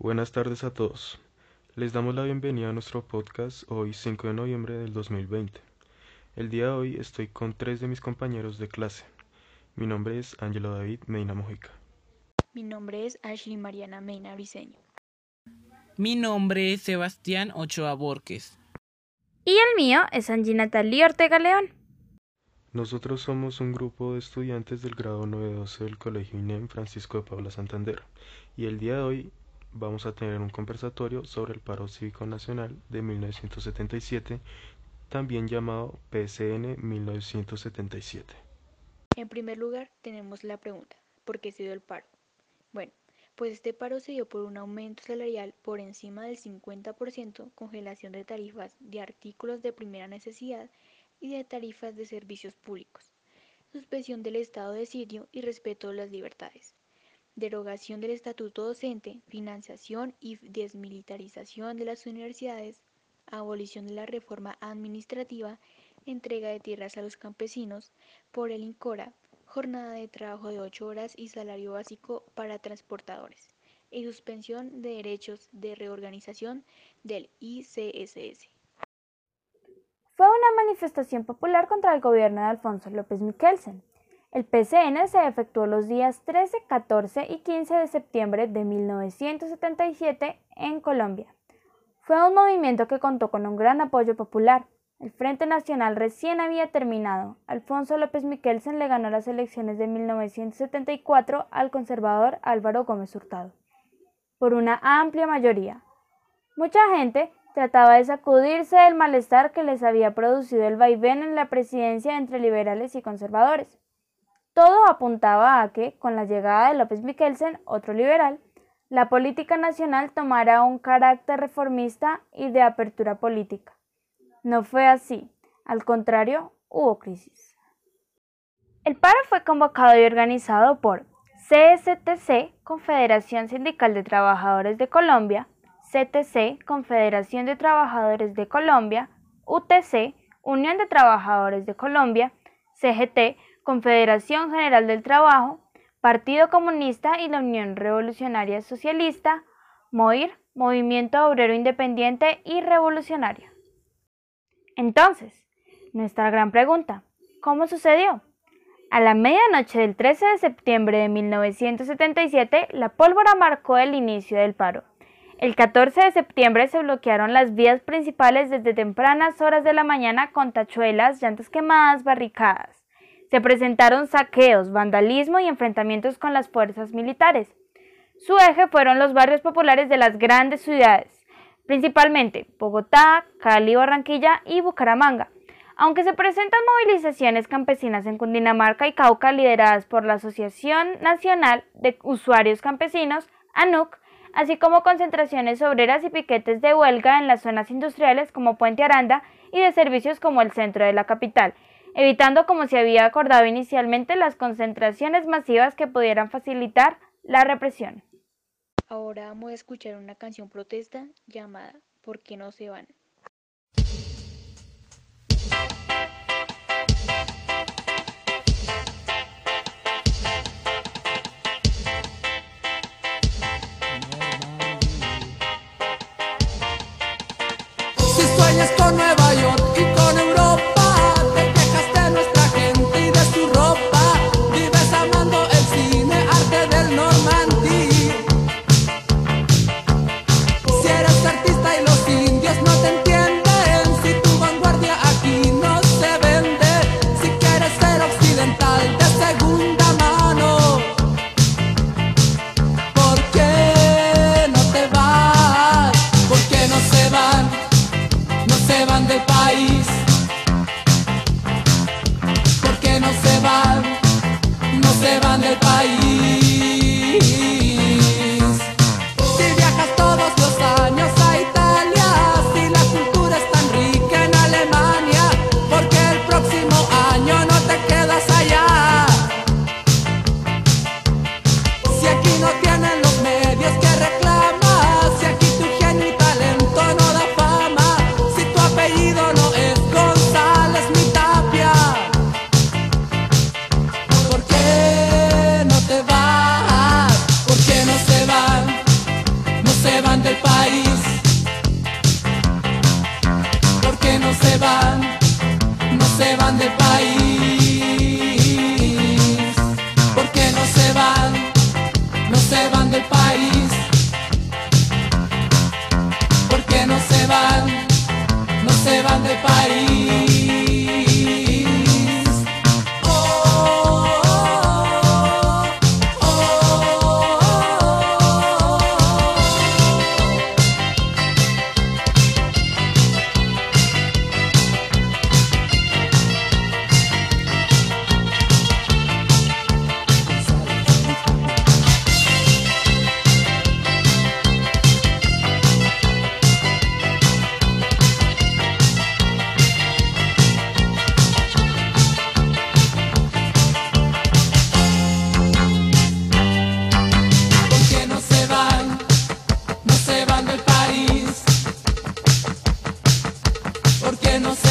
Buenas tardes a todos. Les damos la bienvenida a nuestro podcast hoy 5 de noviembre del 2020. El día de hoy estoy con tres de mis compañeros de clase. Mi nombre es Ángelo David Medina Mojica. Mi nombre es Ashley Mariana Meina Briseño. Mi nombre es Sebastián Ochoa Borges. Y el mío es Angie Natalie Ortega León. Nosotros somos un grupo de estudiantes del grado 912 del Colegio INEM Francisco de Paula Santander y el día de hoy vamos a tener un conversatorio sobre el paro cívico nacional de 1977, también llamado PCN 1977. En primer lugar, tenemos la pregunta, ¿por qué se dio el paro? Bueno, pues este paro se dio por un aumento salarial por encima del 50%, congelación de tarifas de artículos de primera necesidad y de tarifas de servicios públicos, suspensión del estado de sitio y respeto de las libertades, derogación del estatuto docente, financiación y desmilitarización de las universidades, abolición de la reforma administrativa, entrega de tierras a los campesinos por el INCORA, jornada de trabajo de ocho horas y salario básico para transportadores, y suspensión de derechos de reorganización del ICSS. Fue una manifestación popular contra el gobierno de Alfonso López Miquelsen. El PCN se efectuó los días 13, 14 y 15 de septiembre de 1977 en Colombia. Fue un movimiento que contó con un gran apoyo popular. El Frente Nacional recién había terminado. Alfonso López Miquelsen le ganó las elecciones de 1974 al conservador Álvaro Gómez Hurtado, por una amplia mayoría. Mucha gente trataba de sacudirse del malestar que les había producido el vaivén en la presidencia entre liberales y conservadores. Todo apuntaba a que, con la llegada de López Miquelsen, otro liberal, la política nacional tomara un carácter reformista y de apertura política. No fue así, al contrario, hubo crisis. El paro fue convocado y organizado por CSTC, Confederación Sindical de Trabajadores de Colombia, CTC, Confederación de Trabajadores de Colombia, UTC, Unión de Trabajadores de Colombia, CGT, Confederación General del Trabajo, Partido Comunista y la Unión Revolucionaria Socialista, MOIR, Movimiento Obrero Independiente y Revolucionario. Entonces, nuestra gran pregunta, ¿cómo sucedió? A la medianoche del 13 de septiembre de 1977, la pólvora marcó el inicio del paro. El 14 de septiembre se bloquearon las vías principales desde tempranas horas de la mañana con tachuelas, llantas quemadas, barricadas. Se presentaron saqueos, vandalismo y enfrentamientos con las fuerzas militares. Su eje fueron los barrios populares de las grandes ciudades, principalmente Bogotá, Cali, Barranquilla y Bucaramanga. Aunque se presentan movilizaciones campesinas en Cundinamarca y Cauca lideradas por la Asociación Nacional de Usuarios Campesinos, ANUC, así como concentraciones obreras y piquetes de huelga en las zonas industriales como Puente Aranda y de servicios como el centro de la capital, evitando como se había acordado inicialmente las concentraciones masivas que pudieran facilitar la represión. Ahora vamos a escuchar una canción protesta llamada ¿Por qué no se van? grande país. Porque no se van, no se van del país. País. No se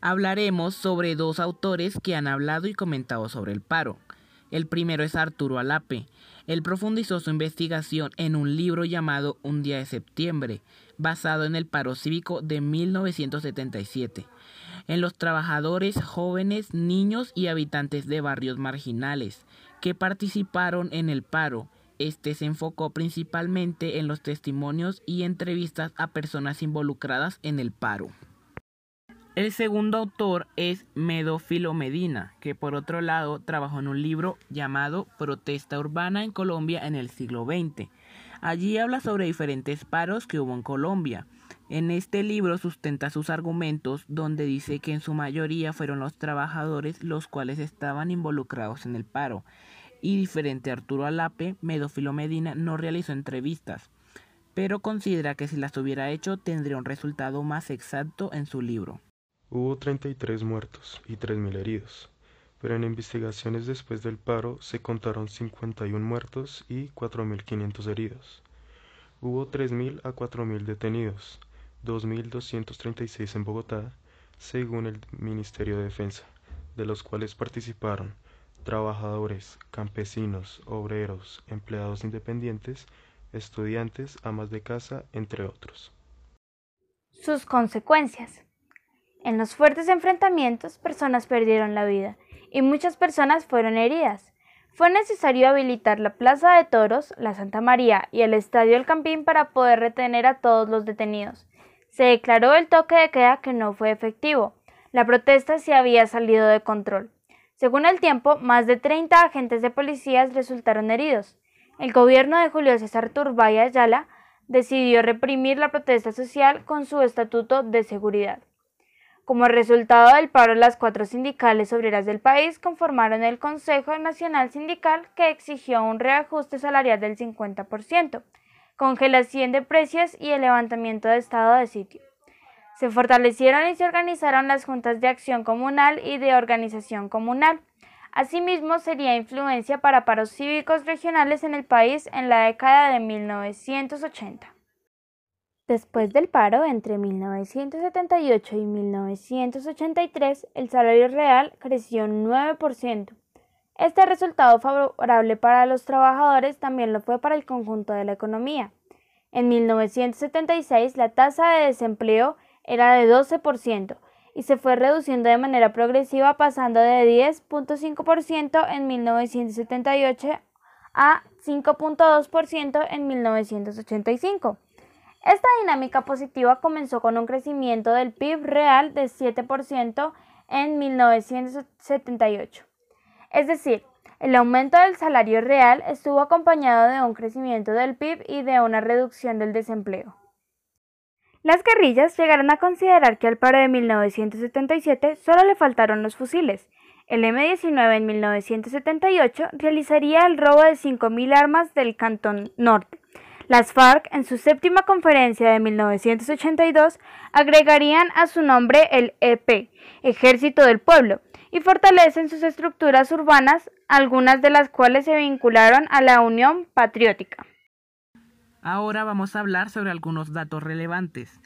Hablaremos sobre dos autores que han hablado y comentado sobre el paro. El primero es Arturo Alape. Él profundizó su investigación en un libro llamado Un día de septiembre, basado en el paro cívico de 1977, en los trabajadores jóvenes, niños y habitantes de barrios marginales que participaron en el paro. Este se enfocó principalmente en los testimonios y entrevistas a personas involucradas en el paro. El segundo autor es Medófilo Medina, que por otro lado trabajó en un libro llamado Protesta Urbana en Colombia en el siglo XX. Allí habla sobre diferentes paros que hubo en Colombia. En este libro sustenta sus argumentos donde dice que en su mayoría fueron los trabajadores los cuales estaban involucrados en el paro. Y diferente a Arturo Alape, Medófilo Medina no realizó entrevistas, pero considera que si las hubiera hecho tendría un resultado más exacto en su libro. Hubo 33 muertos y 3.000 heridos, pero en investigaciones después del paro se contaron 51 muertos y 4.500 heridos. Hubo 3.000 a 4.000 detenidos, 2.236 en Bogotá, según el Ministerio de Defensa, de los cuales participaron trabajadores, campesinos, obreros, empleados independientes, estudiantes, amas de casa, entre otros. Sus consecuencias. En los fuertes enfrentamientos, personas perdieron la vida y muchas personas fueron heridas. Fue necesario habilitar la Plaza de Toros, la Santa María y el Estadio El Campín para poder retener a todos los detenidos. Se declaró el toque de queda que no fue efectivo. La protesta se había salido de control. Según el tiempo, más de 30 agentes de policías resultaron heridos. El gobierno de Julio César Turbay Ayala decidió reprimir la protesta social con su estatuto de seguridad. Como resultado del paro, las cuatro sindicales obreras del país conformaron el Consejo Nacional Sindical que exigió un reajuste salarial del 50%, congelación de precios y el levantamiento de estado de sitio. Se fortalecieron y se organizaron las juntas de acción comunal y de organización comunal. Asimismo, sería influencia para paros cívicos regionales en el país en la década de 1980. Después del paro, entre 1978 y 1983, el salario real creció un 9%. Este resultado favorable para los trabajadores también lo fue para el conjunto de la economía. En 1976, la tasa de desempleo era de 12% y se fue reduciendo de manera progresiva pasando de 10.5% en 1978 a 5.2% en 1985. Esta dinámica positiva comenzó con un crecimiento del PIB real de 7% en 1978. Es decir, el aumento del salario real estuvo acompañado de un crecimiento del PIB y de una reducción del desempleo. Las guerrillas llegaron a considerar que al paro de 1977 solo le faltaron los fusiles. El M-19 en 1978 realizaría el robo de 5.000 armas del Cantón Norte, Las FARC, en su séptima conferencia de 1982, agregarían a su nombre el EP, Ejército del Pueblo, y fortalecen sus estructuras urbanas, algunas de las cuales se vincularon a la Unión Patriótica. Ahora vamos a hablar sobre algunos datos relevantes.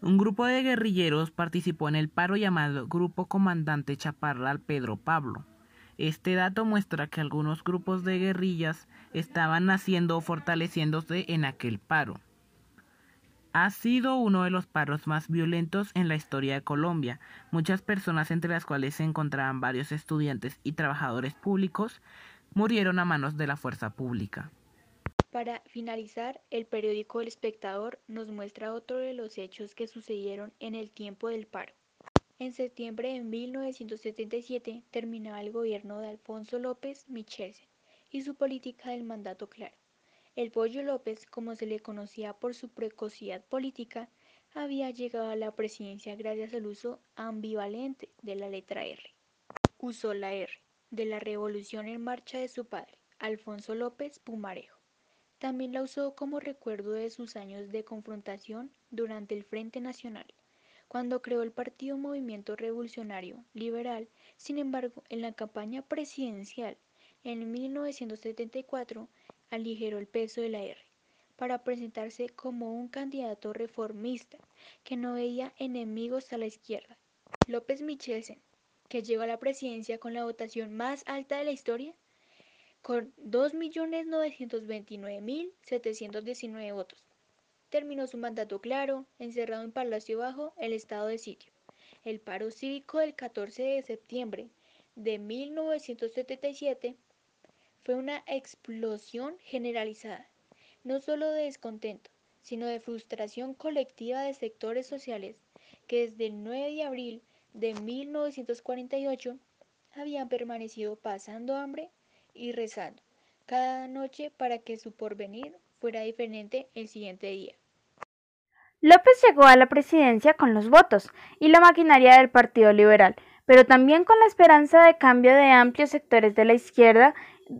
Un grupo de guerrilleros participó en el paro llamado Grupo Comandante Chaparral Pedro Pablo. Este dato muestra que algunos grupos de guerrillas estaban naciendo o fortaleciéndose en aquel paro. Ha sido uno de los paros más violentos en la historia de Colombia. Muchas personas, entre las cuales se encontraban varios estudiantes y trabajadores públicos, murieron a manos de la fuerza pública. Para finalizar, el periódico El Espectador nos muestra otro de los hechos que sucedieron en el tiempo del paro. En septiembre de 1977 terminaba el gobierno de Alfonso López Michelsen y su política del mandato claro. El Pollo López, como se le conocía por su precocidad política, había llegado a la presidencia gracias al uso ambivalente de la letra R. Usó la R de la revolución en marcha de su padre, Alfonso López Pumarejo. También la usó como recuerdo de sus años de confrontación durante el Frente Nacional cuando creó el Partido Movimiento Revolucionario Liberal, sin embargo, en la campaña presidencial en 1974 aligeró el peso de la R para presentarse como un candidato reformista que no veía enemigos a la izquierda. López Michelsen, que llegó a la presidencia con la votación más alta de la historia, con 2.929.719 votos, terminó su mandato claro, encerrado en Palacio Bajo, el estado de sitio. El paro cívico del 14 de septiembre de 1977 fue una explosión generalizada, no solo de descontento, sino de frustración colectiva de sectores sociales que desde el 9 de abril de 1948 habían permanecido pasando hambre y rezando cada noche para que su porvenir fuera diferente el siguiente día. López llegó a la presidencia con los votos y la maquinaria del Partido Liberal, pero también con la esperanza de cambio de amplios sectores de la izquierda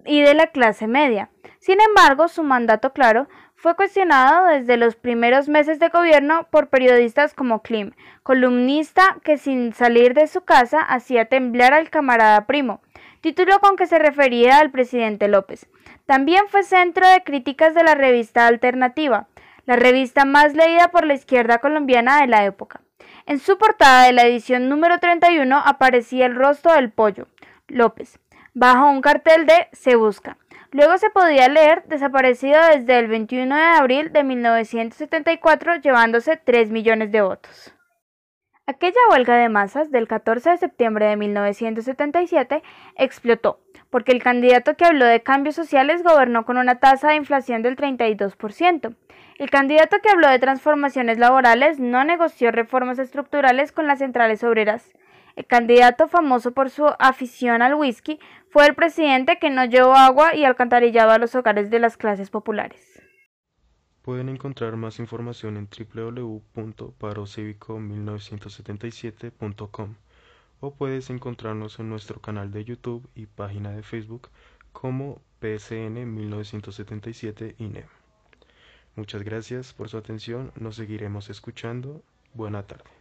y de la clase media. Sin embargo, su mandato claro fue cuestionado desde los primeros meses de gobierno por periodistas como Klim, columnista que sin salir de su casa hacía temblar al camarada primo, título con que se refería al presidente López. También fue centro de críticas de la revista Alternativa, la revista más leída por la izquierda colombiana de la época. En su portada de la edición número 31 aparecía el rostro del pollo, López, bajo un cartel de Se busca. Luego se podía leer desaparecido desde el 21 de abril de 1974 llevándose 3 millones de votos. Aquella huelga de masas del 14 de septiembre de 1977 explotó, porque el candidato que habló de cambios sociales gobernó con una tasa de inflación del 32%. El candidato que habló de transformaciones laborales no negoció reformas estructurales con las centrales obreras. El candidato famoso por su afición al whisky fue el presidente que no llevó agua y alcantarillado a los hogares de las clases populares. Pueden encontrar más información en www.parocivico1977.com o puedes encontrarnos en nuestro canal de YouTube y página de Facebook como PSN 1977 INE. Muchas gracias por su atención, nos seguiremos escuchando. Buena tarde.